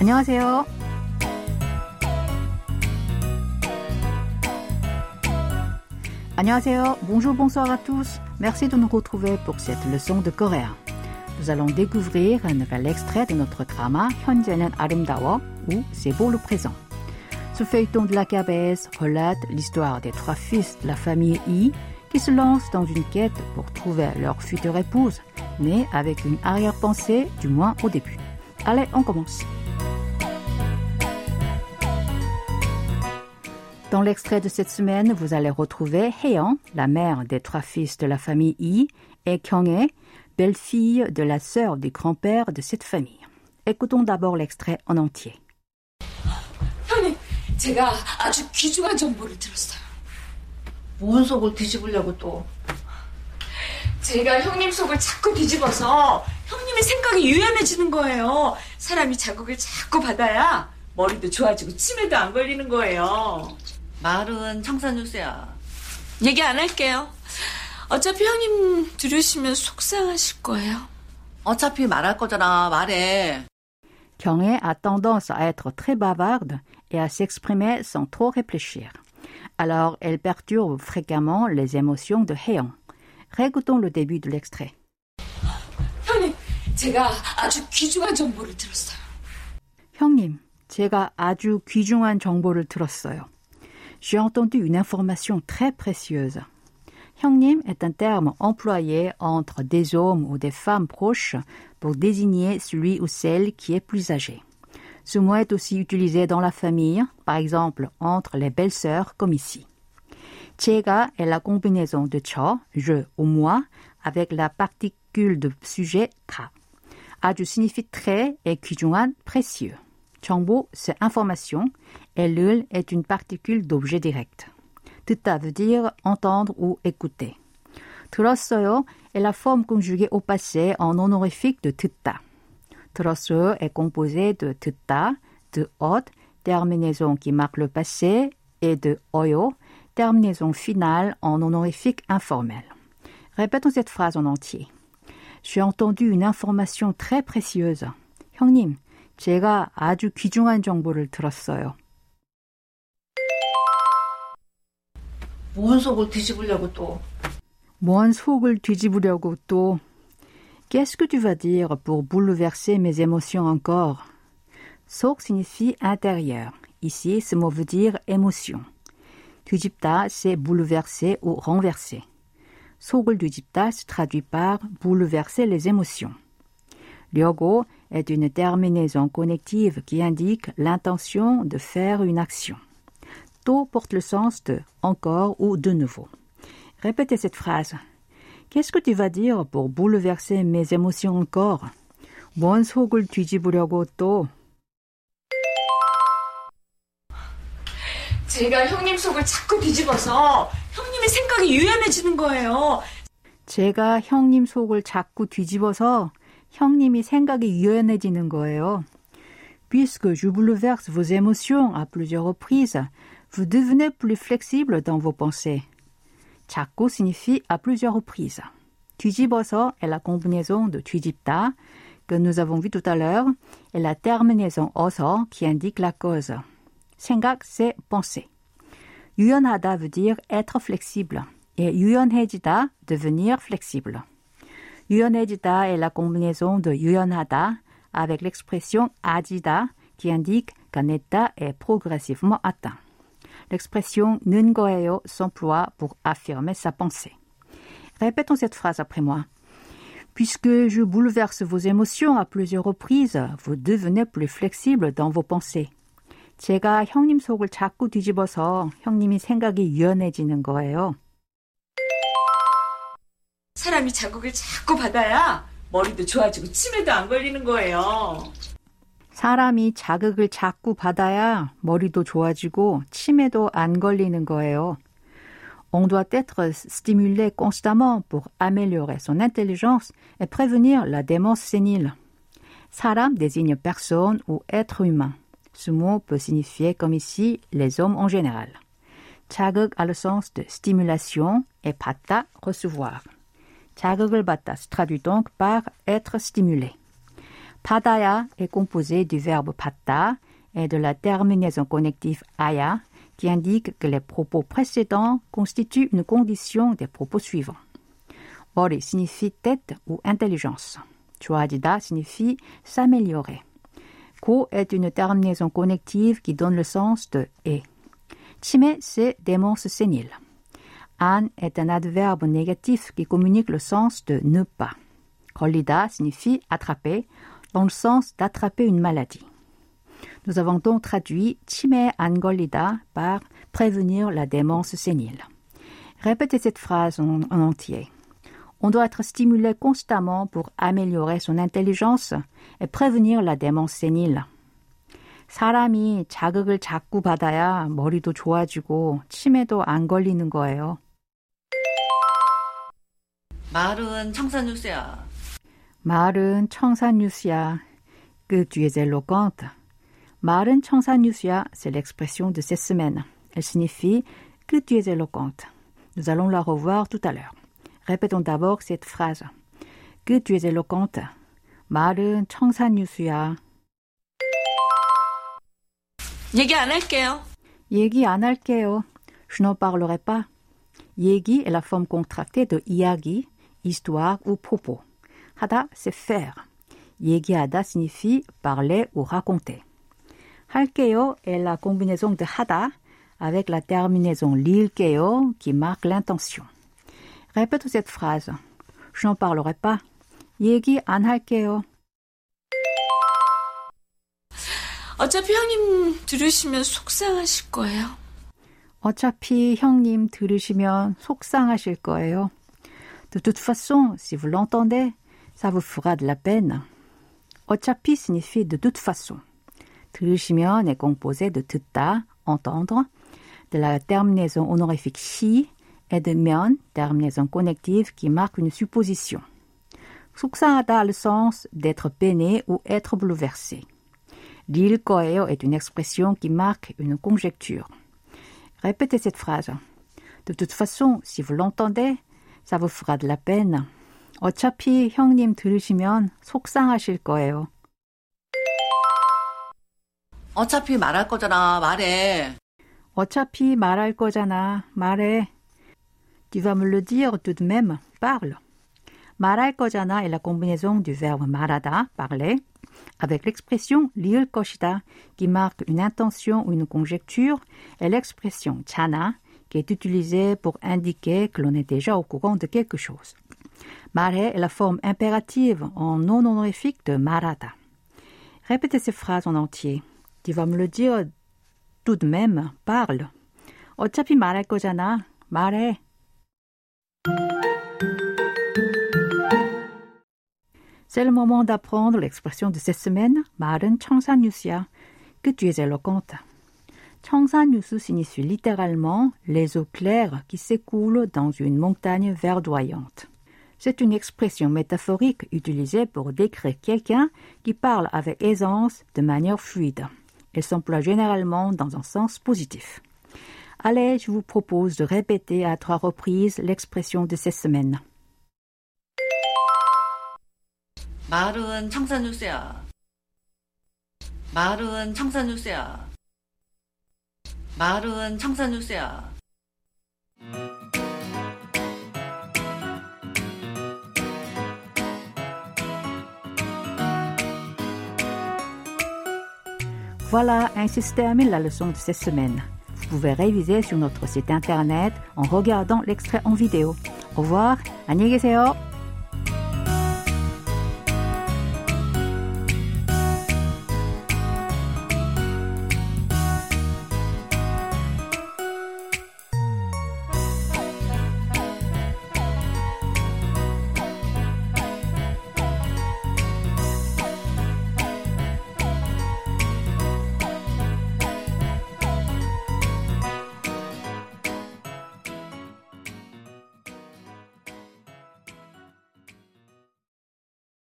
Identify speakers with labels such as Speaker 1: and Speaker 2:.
Speaker 1: 안녕하세요. 안녕하세요. Bonjour, bonsoir à tous. Merci de nous retrouver pour cette leçon de coréen. Nous allons découvrir un nouvel extrait de notre drama 현재는 아름다워 ou C'est beau le présent. Ce feuilleton de la cabesse relate l'histoire des trois fils de la famille Yi qui se lancent dans une quête pour trouver leur future épouse, mais avec une arrière-pensée, du moins au début. Allez, on commence. Dans l'extrait de cette semaine, vous allez retrouver Heian, la mère des trois fils de la famille Yi, et Kyung-hee, belle-fille de la sœur du grand-père de cette famille. Écoutons d'abord l'extrait en entier.
Speaker 2: 형님, 제가 아주 귀중한 정보를 들었어요.
Speaker 3: 뭔 속을 뒤집으려고 또.
Speaker 2: 제가 형님 속을 자꾸 뒤집어서 형님의 생각이 유연해지는 거예요. 사람이 자극을 자꾸 받아야 머리도 좋아지고 치매도 안 걸리는 거예요.
Speaker 3: 말은 청산유세야.
Speaker 2: 얘기 안 할게요. 어차피 형님 들으시면 속상하실 거예요.
Speaker 3: 어차피 말할 거잖아. 말해.
Speaker 1: Kyung-hee a tendance à être très bavarde et à s'exprimer sans trop réfléchir. Alors, elle perturbe fréquemment les émotions de Heian. Récoutons le début de l'extrait.
Speaker 2: 형님, 제가 아주 귀중한 정보를 들었어요.
Speaker 1: 형님, 제가 아주 귀중한 정보를 들었어요. J'ai entendu une information très précieuse. 형님 est un terme employé entre des hommes ou des femmes proches pour désigner celui ou celle qui est plus âgé. Ce mot est aussi utilisé dans la famille, par exemple entre les belles-sœurs comme ici. 제가 est la combinaison de 저, je ou moi avec la particule de sujet 가. 아주 signifie très et 귀중한 précieux. 정보, c'est information et 를 est une particule d'objet direct. 듣다 veut dire entendre ou écouter. 들었어요 est la forme conjuguée au passé en honorifique de 듣다. 들었어요 est composé de 듣다, de ot, terminaison qui marque le passé, et de 어요, terminaison finale en honorifique informel. Répétons cette phrase en entier. J'ai entendu une information très précieuse. 형님, 제가 아주 귀중한 정보를 들었어요.
Speaker 3: 뭔 속을 뒤집으려고 또.
Speaker 1: 뭔 속을 뒤집으려고 또. Qu'est-ce que tu vas dire pour bouleverser mes émotions encore? 속 signifie intérieur. Ici, ce mot veut dire émotion. 뒤집다, c'est bouleverser ou renverser. 속을 뒤집다 se traduit par bouleverser les émotions. 려고 est une terminaison connective qui indique l'intention de faire une action. 또 porte le sens de encore ou de nouveau. Répétez cette phrase. Qu'est-ce que tu vas dire pour bouleverser mes émotions encore? 뭔 속을 뒤집으려고 또?
Speaker 2: 제가 형님 속을 자꾸 뒤집어서 형님의 생각이 유연해지는 거예요.
Speaker 1: 제가 형님 속을 자꾸 뒤집어서 형님이 생각이 유연해지는 거예요. Puisque je bouleverse vos émotions à plusieurs reprises, vous devenez plus flexible dans vos pensées. 자꾸 signifie à plusieurs reprises. 뒤집어서 est la combinaison de 뒤집다, que nous avons vu tout à l'heure, et la terminaison 어서 qui indique la cause. 생각, c'est penser. 유연하다 veut dire être flexible, et 유연해지다, devenir flexible. 유연해지다 est la combinaison de 유연하다 avec l'expression 아지다 qui indique qu'un état est progressivement atteint. L'expression 는 거예요 s'emploie pour affirmer sa pensée. Répétons cette phrase après moi. Puisque je bouleverse vos émotions à plusieurs reprises, vous devenez plus flexible dans vos pensées. 제가 형님 속을 자꾸 뒤집어서 형님이 생각이 유연해지는 거예요.
Speaker 2: 사람이 자극을 자꾸 받아야 머리도 좋아지고 치매도 안 걸리는 거예요.
Speaker 1: 사람이 자극을 자꾸 받아야 머리도 좋아지고 치매도 안 걸리는 거예요. On doit être stimulé constamment pour améliorer son intelligence et prévenir la démence sénile. 사람 désigne personne ou être humain. Ce mot peut signifier, comme ici, les hommes en général. 자극 a le sens de stimulation et 받다, recevoir. 자극을 받다 se traduit donc par être stimulé. 받아야 est composé du verbe 받다 et de la terminaison connective aya qui indique que les propos précédents constituent une condition des propos suivants. 머리 signifie tête ou intelligence. 좋아지다 signifie s'améliorer. Ko est une terminaison connective qui donne le sens de et. 치매, c'est démence sénile. An est un adverbe négatif qui communique le sens de ne pas. 걸리다 signifie attraper, dans le sens d'attraper une maladie. Nous avons donc traduit 치매 안 걸리다 par prévenir la démence sénile. Répétez cette phrase en, en entier. On doit être stimulé constamment pour améliorer son intelligence et prévenir la démence sénile. 사람이 자극을 자꾸 받아야 머리도 좋아지고 치매도 안 걸리는 거예요.
Speaker 3: 말은 청산유세야.
Speaker 1: 말은 청산유수야. Que tu es éloquente. 말은 청산유수야, c'est l'expression de cette semaine. Elle signifie que tu es éloquente. Nous allons la revoir tout à l'heure. Répétons d'abord cette phrase. Que tu es éloquente. 말은 청산유수야.
Speaker 2: 얘기 안 할게요.
Speaker 1: 얘기 안 할게요. Je n'en parlerai pas. 얘기 est la forme contractée de 이야기, histoire ou propos. 하다, c'est faire. 얘기하다 signifie parler ou raconter. 할게요 est la combinaison de 하다 avec la terminaison 릴게요 qui marque l'intention. Répète cette phrase. Je n'en parlerai pas. 얘기 안 할게요.
Speaker 2: 어차피 형님 들으시면 속상하실 거예요.
Speaker 1: 어차피 형님 들으시면 속상하실 거예요. De toute façon, si vous l'entendez, ça vous fera de la peine. 어차피 signifie de toute façon. 들으시면 est composé de 듣다, entendre, de la terminaison honorifique si et de 면, terminaison connective qui marque une supposition. 속상하다 a le sens d'être peiné ou être bouleversé. 릴 거예요 est une expression qui marque une conjecture. Répétez cette phrase. De toute façon, si vous l'entendez, ça vous fera de la peine. 어차피 형님 들으시면 속상하실 거예요.
Speaker 3: 어차피 말할 거잖아. 말해.
Speaker 1: 어차피 말할 거잖아. 말해. Tu vas me le dire tout de même. Parle. 말할 거잖아 est la combinaison du verbe 말하다, parler, avec l'expression 리을 것이다, qui marque une intention ou une conjecture, et l'expression 잖아, qui est utilisée pour indiquer que l'on est déjà au courant de quelque chose. 말해 est la forme impérative en non honorifique de 말하다. Répétez ces phrases en entier. Tu vas me le dire tout de même. Parle. 어차피 말할 거잖아. 말해. C'est le moment d'apprendre l'expression de cette semaine. 말은 청산유수야. Que tu es éloquente. 청산유수 signifie littéralement les eaux claires qui s'écoulent dans une montagne verdoyante. C'est une expression métaphorique utilisée pour décrire quelqu'un qui parle avec aisance de manière fluide. Elle s'emploie généralement dans un sens positif. Allez, je vous propose de répéter à trois reprises l'expression de cette semaine.
Speaker 3: 말은 청산유세야. 말은 청산유세야. 말은 청산유세야.
Speaker 1: Voilà, ainsi se termine la leçon de cette semaine. Vous pouvez réviser sur notre site internet en regardant l'extrait en vidéo. Au revoir, 안녕히 계세요.